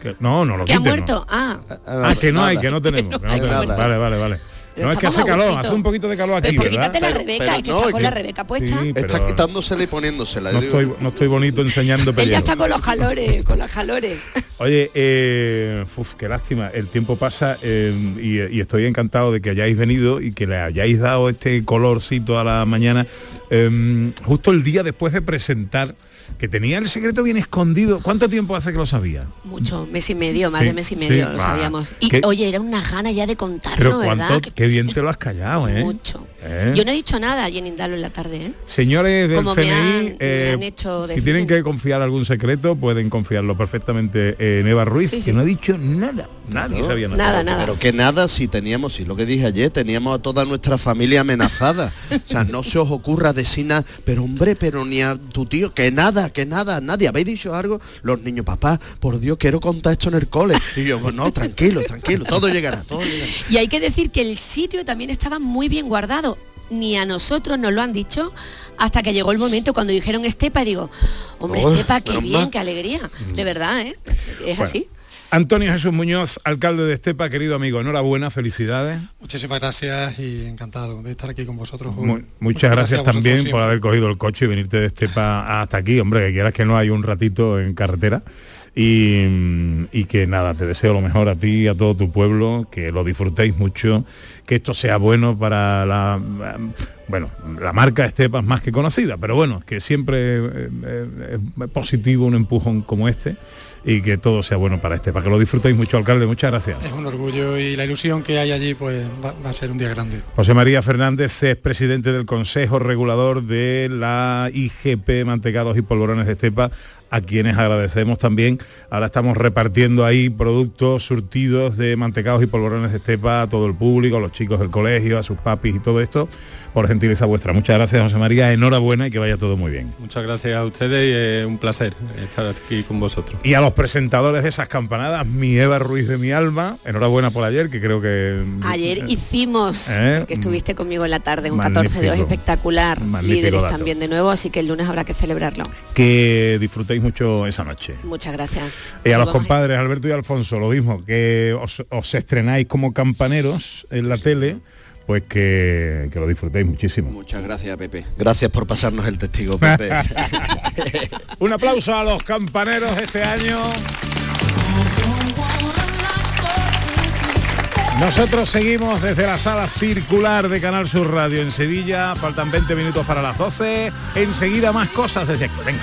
Que, no, no lo que ha quiten, no. muerto. Ah. Ah, que no hay, que no tenemos. que no tenemos. Vale, vale, vale. No es que hace calor, hace un poquito de calor aquí, Pero ¿verdad? quítate la Rebeca, pero es que no, está es con que- la Rebeca puesta. Sí, Está quitándosela y poniéndosela. no estoy, no estoy bonito enseñando Él ya está con los calores, con los calores. Oye, eh, uf, qué lástima, el tiempo pasa eh, y, y estoy encantado de que hayáis venido y que le hayáis dado este colorcito a la mañana, eh, justo el día después de presentar, que tenía el secreto bien escondido. ¿Cuánto tiempo hace que lo sabía? Mucho, mes y medio, más Sí, de mes y medio, sí, lo sabíamos. Y ¿Qué? oye, era una gana ya de contarlo, Pero ¿verdad? cuánto, qué bien te lo has callado, ¿eh? Mucho. ¿Eh? Yo no he dicho nada allí en Indalo en la tarde, ¿eh? Señores del Como me CNI, han- me eh, han hecho si tienen que- confiar algún secreto, pueden confiarlo perfectamente en Eva Ruiz, Sí, que sí. no ha dicho nada. Nadie ¿no? sabía nada. Nada, nada. Pero que nada si teníamos, si lo que dije ayer, teníamos a toda nuestra familia amenazada. O sea, no se os ocurra decir nada, pero hombre, pero ni a tu tío, que nada, que nada, nadie. ¿Habéis dicho algo? Los niños, papá, por Dios, quiero contar esto en el cole. Y yo, pues no, tranquilo, tranquilo, todo llegará, todo llegará. Y hay que decir que el sitio también estaba muy bien guardado. Ni a nosotros nos lo han dicho hasta que llegó el momento cuando dijeron Estepa y digo, hombre, Oh, Estepa, qué bien, qué alegría. De verdad, ¿eh? Es Bueno, así. Antonio Jesús Muñoz, alcalde de Estepa, querido amigo, enhorabuena, felicidades. Muchísimas gracias y encantado de estar aquí con vosotros. muchas gracias, también por haber cogido el coche y venirte de Estepa hasta aquí, hombre, que quieras que no hay un ratito en carretera. Y, y que nada, te deseo lo mejor a ti y a todo tu pueblo, que lo disfrutéis mucho, que esto sea bueno para la bueno, la marca Estepa es más que conocida, pero bueno, que siempre eh, eh, es positivo un empujón como este y que todo sea bueno para Estepa. Que lo disfrutéis mucho, alcalde, muchas gracias. Es un orgullo y la ilusión que hay allí pues va, va a ser un día grande. José María Fernández es presidente del Consejo Regulador de la IGP Mantecados y Polvorones de Estepa, a quienes agradecemos también. Ahora estamos repartiendo ahí productos surtidos de mantecados y polvorones de Estepa a todo el público, a los chicos del colegio, a sus papis y todo esto, por gentileza vuestra. Muchas gracias, José María. Enhorabuena y que vaya todo muy bien. Muchas gracias a ustedes y es un placer estar aquí con vosotros. Y a los presentadores de esas campanadas, mi Eva Ruiz de mi alma, enhorabuena por ayer, que creo que... Ayer hicimos, ¿Eh? porque estuviste conmigo en la tarde, un Magnífico. 14 de 2 espectacular, Magnífico líderes dato. también de nuevo, así que el lunes habrá que celebrarlo. Que disfrutéis mucho esa noche. Muchas gracias. Y a Nos los compadres Alberto y Alfonso, lo mismo, que os, os estrenáis como campaneros en la tele, pues que, que lo disfrutéis muchísimo. Muchas gracias, Pepe. Gracias por pasarnos el testigo, Pepe. Un aplauso a los campaneros este año. Nosotros seguimos desde la sala circular de Canal Sur Radio en Sevilla. Faltan 20 minutos para las 12. Enseguida más cosas desde aquí. Venga.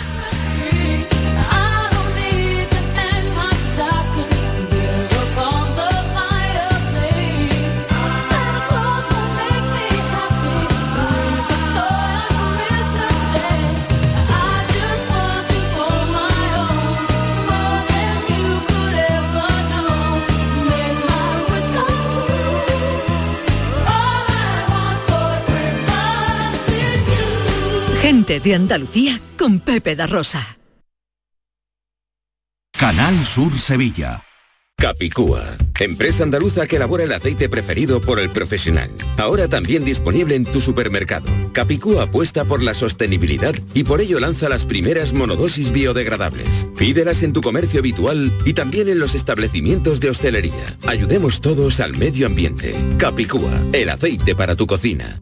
Gente de Andalucía con Pepe da Rosa. Canal Sur Sevilla. Capicúa, empresa andaluza que elabora el aceite preferido por el profesional. Ahora también disponible en tu supermercado. Capicúa apuesta por la sostenibilidad y por ello lanza las primeras monodosis biodegradables. Pídelas en tu comercio habitual y también en los establecimientos de hostelería. Ayudemos todos al medio ambiente. Capicúa, el aceite para tu cocina.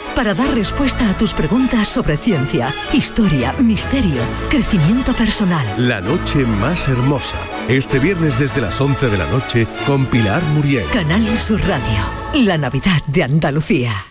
para dar respuesta a tus preguntas sobre ciencia, historia, misterio, crecimiento personal. La noche más hermosa, este viernes desde las 11 de la noche con Pilar Muriel. Canal Sur Radio, la Navidad de Andalucía.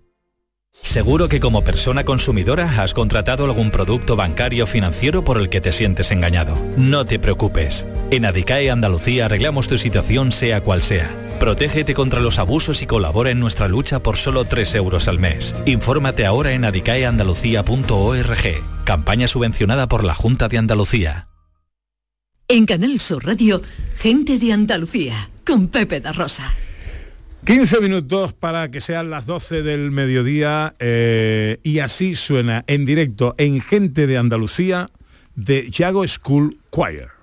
Seguro que como persona consumidora has contratado algún producto bancario o financiero por el que te sientes engañado. No te preocupes. En Adicae Andalucía arreglamos tu situación sea cual sea. Protégete contra los abusos y colabora en nuestra lucha por solo 3 euros al mes. Infórmate ahora en adicaeandalucía.org. Campaña subvencionada por la Junta de Andalucía. En Canal Sur Radio, gente de Andalucía, con Pepe da Rosa. 15 minutos para que sean las 12 del mediodía eh, y así suena en directo en Gente de Andalucía de Yago School Choir.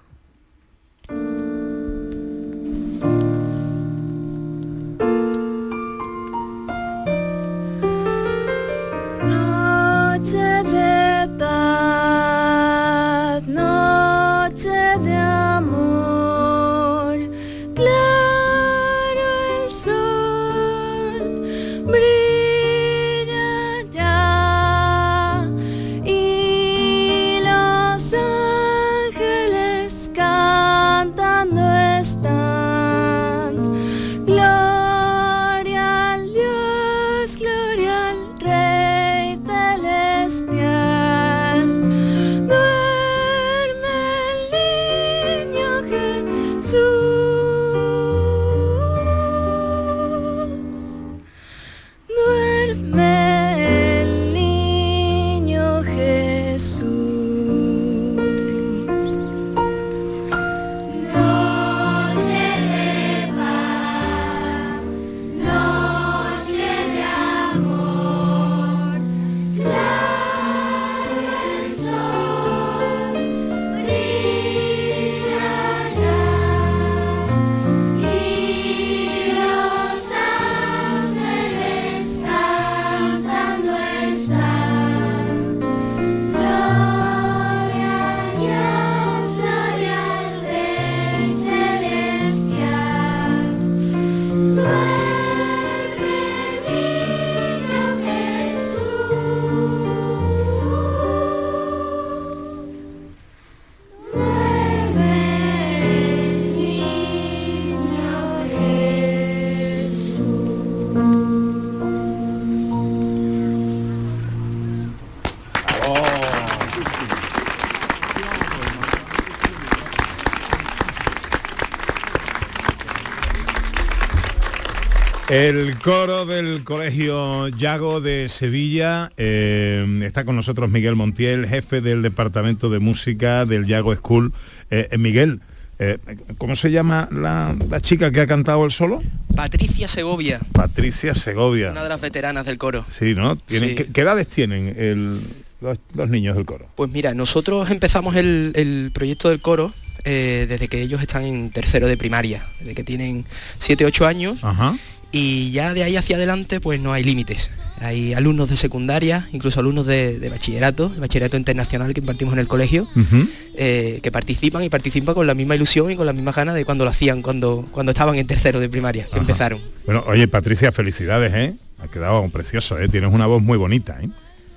El coro del Colegio Yago de Sevilla eh, está con nosotros Miguel Montiel, jefe del Departamento de Música del Yago School. Eh, eh, Miguel, eh, ¿cómo se llama la, la chica que ha cantado el solo? Patricia Segovia, Patricia Segovia. una de las veteranas del coro. Sí, ¿no? ¿Tienen, Sí. ¿qué, qué edades tienen el- los, los niños del coro? Pues mira, nosotros empezamos el, el proyecto del coro eh, desde que ellos están en tercero de primaria, desde que tienen 7, 8 años Ajá. Y ya de ahí hacia adelante pues no hay límites. Hay alumnos de secundaria, incluso alumnos de, de bachillerato, el bachillerato internacional que impartimos en el colegio, eh, que participan y participan con la misma ilusión y con la misma ganas de cuando lo hacían, cuando, cuando estaban en tercero de primaria, que empezaron. Bueno, oye, Patricia, felicidades, ¿eh? Ha quedado precioso, ¿eh? Tienes una voz muy bonita, ¿eh?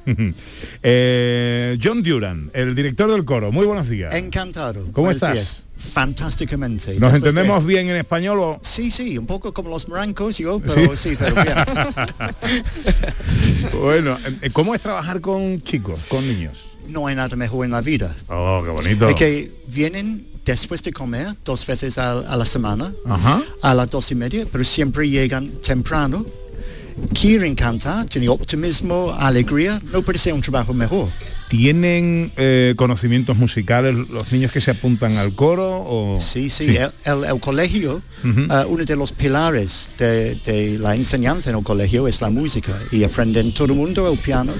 Eh, John Duran, el director del coro. Muy buenos días. Encantado. ¿Cómo estás? días. Fantásticamente. ¿Nos Después entendemos de- bien en español o...? Sí, sí, un poco como los morancos yo, pero sí, pero bien. bueno, eh, ¿cómo es trabajar con chicos, con niños? No hay nada mejor en la vida. Oh, qué bonito. Es que vienen después de comer dos veces a, a la semana, Ajá. a las dos y media, pero siempre llegan temprano. Quieren cantar, tienen optimismo, alegría. No puede ser un trabajo mejor. ¿Tienen eh, conocimientos musicales los niños que se apuntan al coro? O... Sí, sí, El, el- el colegio, eh, uno de los pilares de, de la enseñanza en el colegio es la música y aprenden todo el mundo el piano,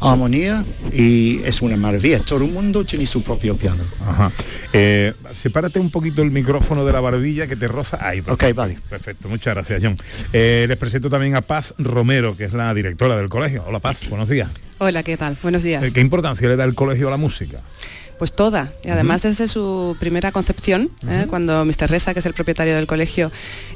armonía y es una maravilla. Todo el mundo tiene su propio piano. Ajá. Eh, sepárate un poquito el micrófono de la barbilla que te roza. Ahí, perfecto. Ok, vale. Perfecto, muchas gracias, John. Eh, les presento también a Paz Romero, que es la directora del colegio. Hola, Paz, buenos días. Hola, ¿qué tal? Buenos días. Eh, ¿Qué importancia le da el colegio a la música? Pues toda. Y además desde su primera concepción, ¿eh? cuando Mr. Reza, que es el propietario del colegio,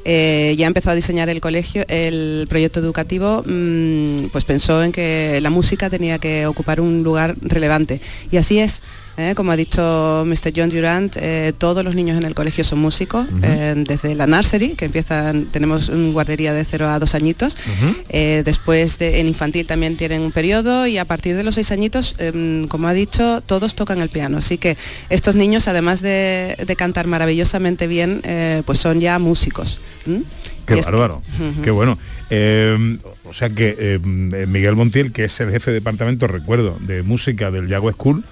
eh, ya empezó a diseñar el colegio, el proyecto educativo, mm, pues pensó en que la música tenía que ocupar un lugar relevante. Y así es. ¿Eh? Como ha dicho Mr. John Durant, eh, todos los niños en el colegio son músicos, eh, desde la nursery, que empiezan, tenemos una guardería de 0 a 2 añitos, después de, en infantil también tienen un periodo y a partir de los seis añitos, em, como ha dicho, todos tocan el piano. Así que estos niños, además de, de cantar maravillosamente bien, pues son ya músicos. Qué bárbaro, Ujú. qué bueno. Eh, o sea que eh, Miguel Montiel, que es el jefe de departamento, recuerdo, de música del Yago School,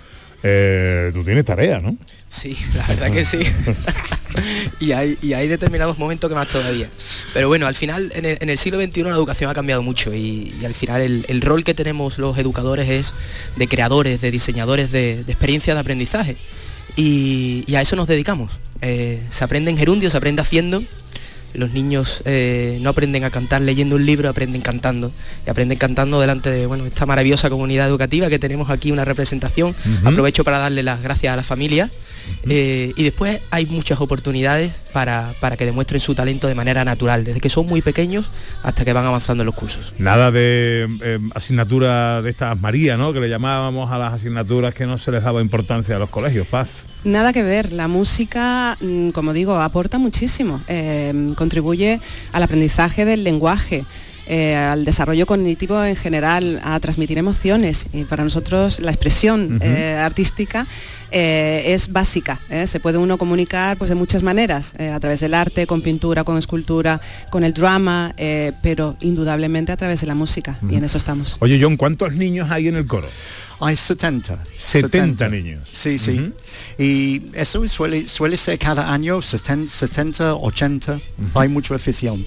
eh, tú tienes tarea, ¿no? Sí, la verdad que sí. y, hay, y hay determinados momentos que más todavía. Pero bueno, al final, en el, en el siglo XXI la educación ha cambiado mucho y, y al final el, el rol que tenemos los educadores es de creadores, de diseñadores de, de experiencias de aprendizaje. Y, y a eso nos dedicamos. Eh, se aprende en gerundio, se aprende haciendo. Los niños eh, no aprenden a cantar leyendo un libro, aprenden cantando. Y aprenden cantando delante de bueno, esta maravillosa comunidad educativa que tenemos aquí una representación. Aprovecho para darle las gracias a la familia. Eh, y después hay muchas oportunidades para, para que demuestren su talento de manera natural, desde que son muy pequeños hasta que van avanzando en los cursos. Nada de eh, asignatura de estas María, ¿no? Que le llamábamos a las asignaturas que no se les daba importancia a los colegios, Paz. Nada que ver, la música, mm, como digo, aporta muchísimo, eh, contribuye al aprendizaje del lenguaje. Eh, al desarrollo cognitivo en general, a transmitir emociones. Y para nosotros la expresión eh, artística eh, es básica. ¿eh? Se puede uno comunicar pues, de muchas maneras, eh, a través del arte, con pintura, con escultura, con el drama, eh, pero indudablemente a través de la música. Y en eso estamos. Oye, John, ¿cuántos niños hay en el coro? Hay 70. 70 niños. Sí, sí. Y eso suele, suele ser cada año 70, 70 80. Hay mucha afición.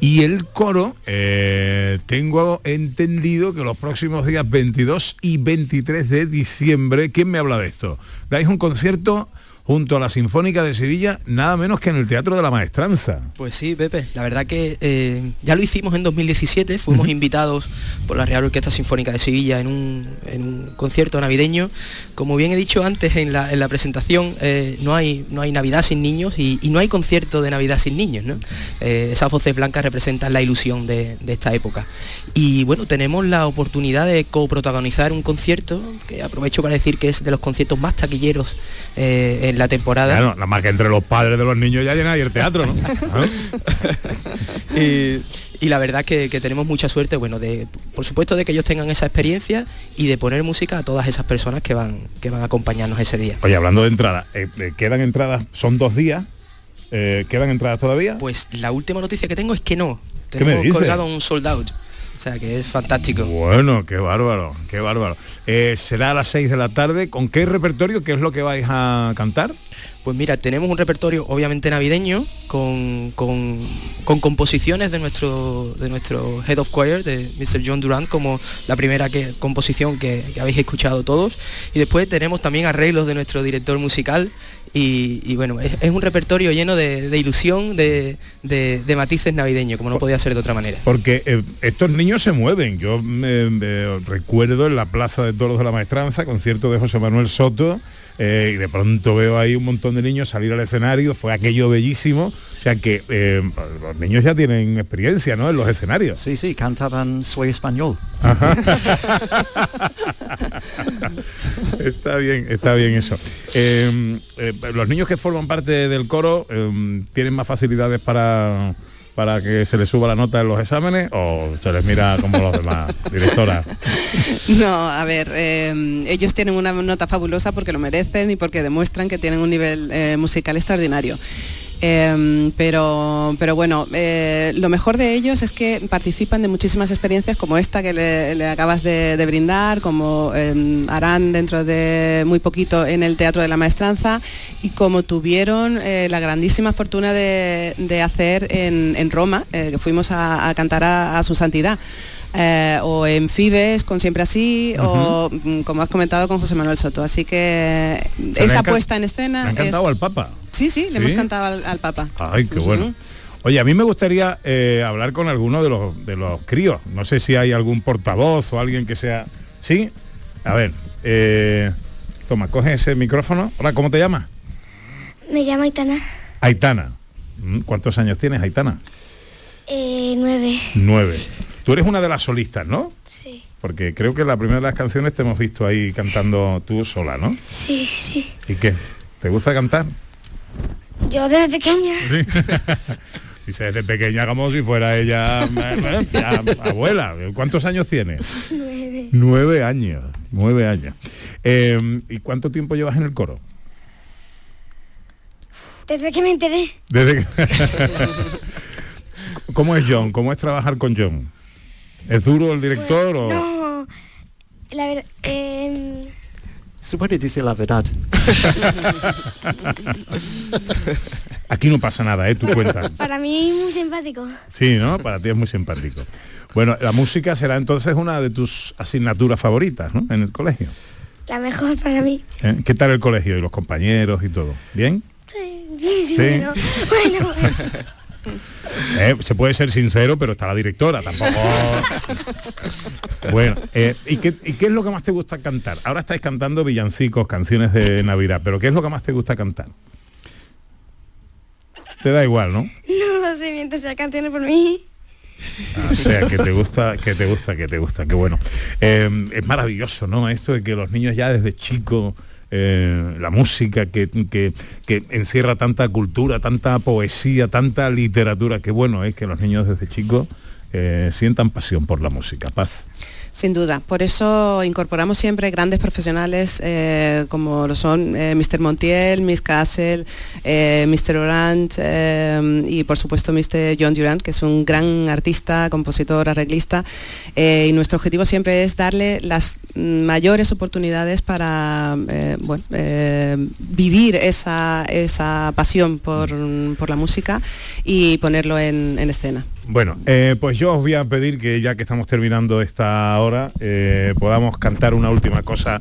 Y el coro, eh, tengo entendido que los próximos días 22 y 23 de diciembre, ¿quién me habla de esto? Dais un concierto junto a la Sinfónica de Sevilla, nada menos que en el Teatro de la Maestranza. Pues sí, Pepe, la verdad que eh, ya lo hicimos en 2017, fuimos invitados por la Real Orquesta Sinfónica de Sevilla en un, en un concierto navideño. Como bien he dicho antes en la, en la presentación, eh, no, hay, no hay Navidad sin niños y, y no hay concierto de Navidad sin niños. ¿no? Eh, esas voces blancas representan la ilusión de, de esta época. Y bueno, tenemos la oportunidad de coprotagonizar un concierto, que aprovecho para decir que es de los conciertos más taquilleros en la temporada. Claro, nada más que entre los padres de los niños ya llena ahí el teatro, ¿no? Y, y la verdad que, que tenemos mucha suerte, bueno, de, por supuesto de que ellos tengan esa experiencia y de poner música a todas esas personas que van, que van a acompañarnos ese día. Oye, hablando de entradas, eh, eh, quedan entradas, son dos días, eh, ¿quedan entradas todavía? Pues la última noticia que tengo es que no, ¿Qué me Tenemos colgado un sold out. O sea que es fantástico. Bueno, qué bárbaro, qué bárbaro. Eh, será a las 6 de la tarde. ¿Con qué repertorio? ¿Qué es lo que vais a cantar? Pues mira, tenemos un repertorio obviamente navideño con, con- con composiciones de nuestro, de nuestro Head of Choir, de Mr. John Durant, como la primera que, composición que, que habéis escuchado todos. Y después tenemos también arreglos de nuestro director musical. Y, y bueno, es, es un repertorio lleno de, de ilusión, de, de- de matices navideños, como no podía ser de otra manera. Porque eh, estos niños se mueven. Yo me, me recuerdo en la Plaza de Toros de la Maestranza, concierto de José Manuel Soto, eh, y de pronto veo ahí un montón de niños salir al escenario, fue aquello bellísimo. O sea que eh, los niños ya tienen experiencia, ¿no? En los escenarios. Sí, sí, cantaban Soy Español. está bien, está bien eso. Eh, eh, los niños que forman parte del coro eh, tienen más facilidades para para que se les suba la nota en los exámenes o se les mira como los demás, directora. No, a ver, eh, ellos tienen una nota fabulosa porque lo merecen y porque demuestran que tienen un nivel eh, musical extraordinario. Eh, pero, pero bueno, eh, lo mejor de ellos es que participan de muchísimas experiencias como esta que le, acabas de, brindar, como eh, harán dentro de muy poquito en el Teatro de la Maestranza y como tuvieron eh, la grandísima fortuna de, hacer en, Roma, eh, que fuimos a, cantar a su santidad. Eh, o en Fibes con Siempre Así, o mm, como has comentado con José Manuel Soto. Así que le esa puesta en Le escena han cantado es- al Papa. Sí, sí, le ¿Sí? hemos cantado al, al Papa. Ay, qué bueno. Oye, a mí me gustaría eh, hablar con alguno de los de los críos. No sé si hay algún portavoz o alguien que sea. ¿Sí? A ver, eh, toma, coge ese micrófono. Hola, ¿cómo te llamas? Me llamo Aitana. Aitana. Mm, ¿Cuántos años tienes, Aitana? Eh, nueve. Nueve. Tú eres una de las solistas, ¿no? Sí. Porque creo que la primera de las canciones te hemos visto ahí cantando tú sola, ¿no? Sí, sí. ¿Y qué? ¿Te gusta cantar? Yo desde pequeña. Sí. Dice desde pequeña como si fuera ella ya, abuela. ¿Cuántos años tiene? Nueve. Nueve años. Nueve años. Eh, ¿Y cuánto tiempo llevas en el coro? Desde que me enteré. Desde que- ¿Cómo es John? ¿Cómo es trabajar con John? ¿Es duro el director o...? No. La verdad. em, Se puede decir la verdad. Aquí no pasa nada, ¿eh? Tú cuentas. para mí muy simpático. Sí, ¿no? Para ti es muy simpático. Bueno, la música será entonces una de tus asignaturas favoritas, ¿no? En el colegio. La mejor para mí. ¿Eh? ¿Qué tal el colegio y los compañeros y todo? ¿Bien? Sí, sí, sí, Sí. bueno. Bueno, bueno. Eh, se puede ser sincero, pero está la directora, tampoco. bueno, eh, ¿y, qué, y qué es lo que más te gusta cantar? Ahora estáis cantando villancicos, canciones de Navidad, pero ¿qué es lo que más te gusta cantar? Te da igual, ¿no? No lo sé, mientras sea canciones por mí. O sea, que te gusta, que te gusta, que te gusta, qué bueno. Eh, es maravilloso, ¿no? Esto de que los niños ya desde chicos, eh, la música que, que- que encierra tanta cultura, tanta poesía, tanta literatura, qué bueno es que los niños desde chicos eh, sientan pasión por la música. Paz. Sin duda, por eso incorporamos siempre grandes profesionales eh, como lo son eh, Mr. Montiel, Miss Castle, eh, Mr. Orange y por supuesto Mr. John Durant, que es un gran artista, compositor, arreglista. y nuestro objetivo siempre es darle las mayores oportunidades para vivir esa, esa pasión por, por la música y ponerlo en escena. Bueno, eh, pues yo os voy a pedir que ya que estamos terminando esta hora, eh, podamos cantar una última cosa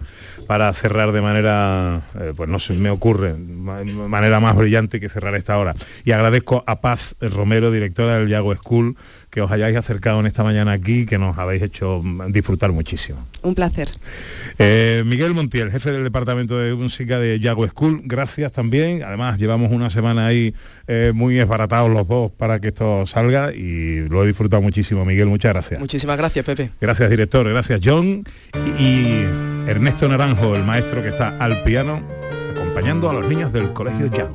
para cerrar de manera, eh, pues no se me ocurre, ma- manera más brillante que cerrar esta hora. Y agradezco a Paz Romero, directora del Yago School, que os hayáis acercado en esta mañana aquí, que nos habéis hecho disfrutar muchísimo. Un placer. Eh, Miguel Montiel, jefe del Departamento de Música de Yago School, gracias también. Además, llevamos una semana ahí eh, muy esbaratados los dos para que esto salga y lo he disfrutado muchísimo. Miguel, muchas gracias. Muchísimas gracias, Pepe. Gracias, director. Gracias, John. Y Ernesto Naranjo, el maestro que está al piano, acompañando a los niños del Colegio Yago.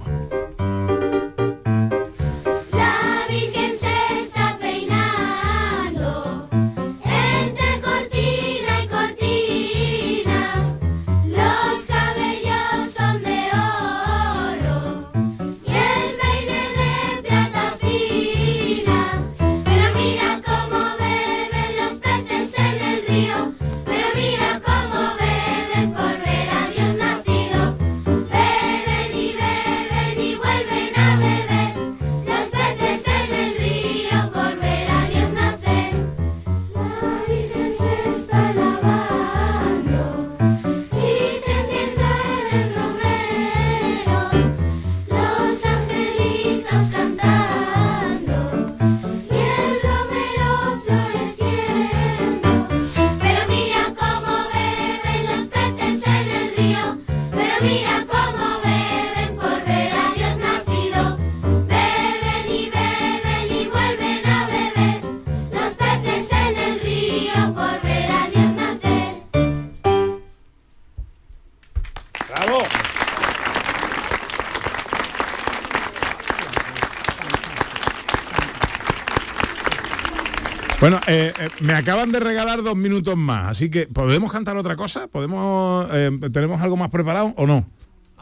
Me acaban de regalar dos minutos más, así que ¿podemos cantar otra cosa? ¿Podemos, eh, ¿Tenemos algo más preparado o no?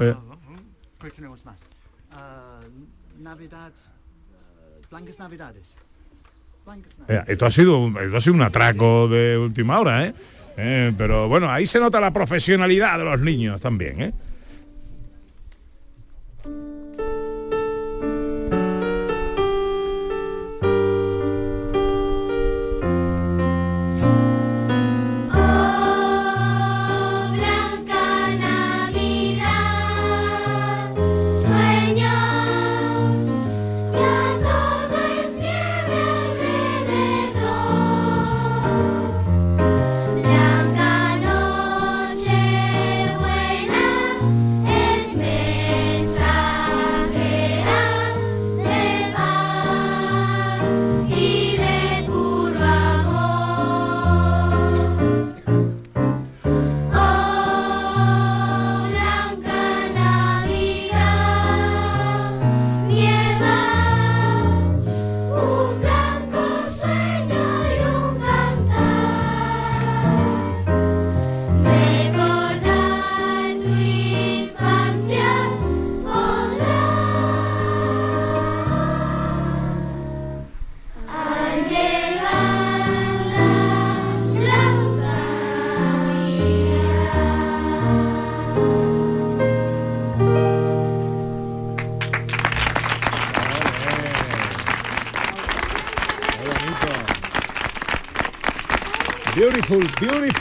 Eh, ¿Qué tenemos más? Ah, Navidad, ah, Blancas Navidades. Blancas eh, esto, ha sido, un- esto ha sido un atraco de última hora, ¿eh? Eh, Pero bueno, ahí se nota la profesionalidad de los niños también, ¿eh?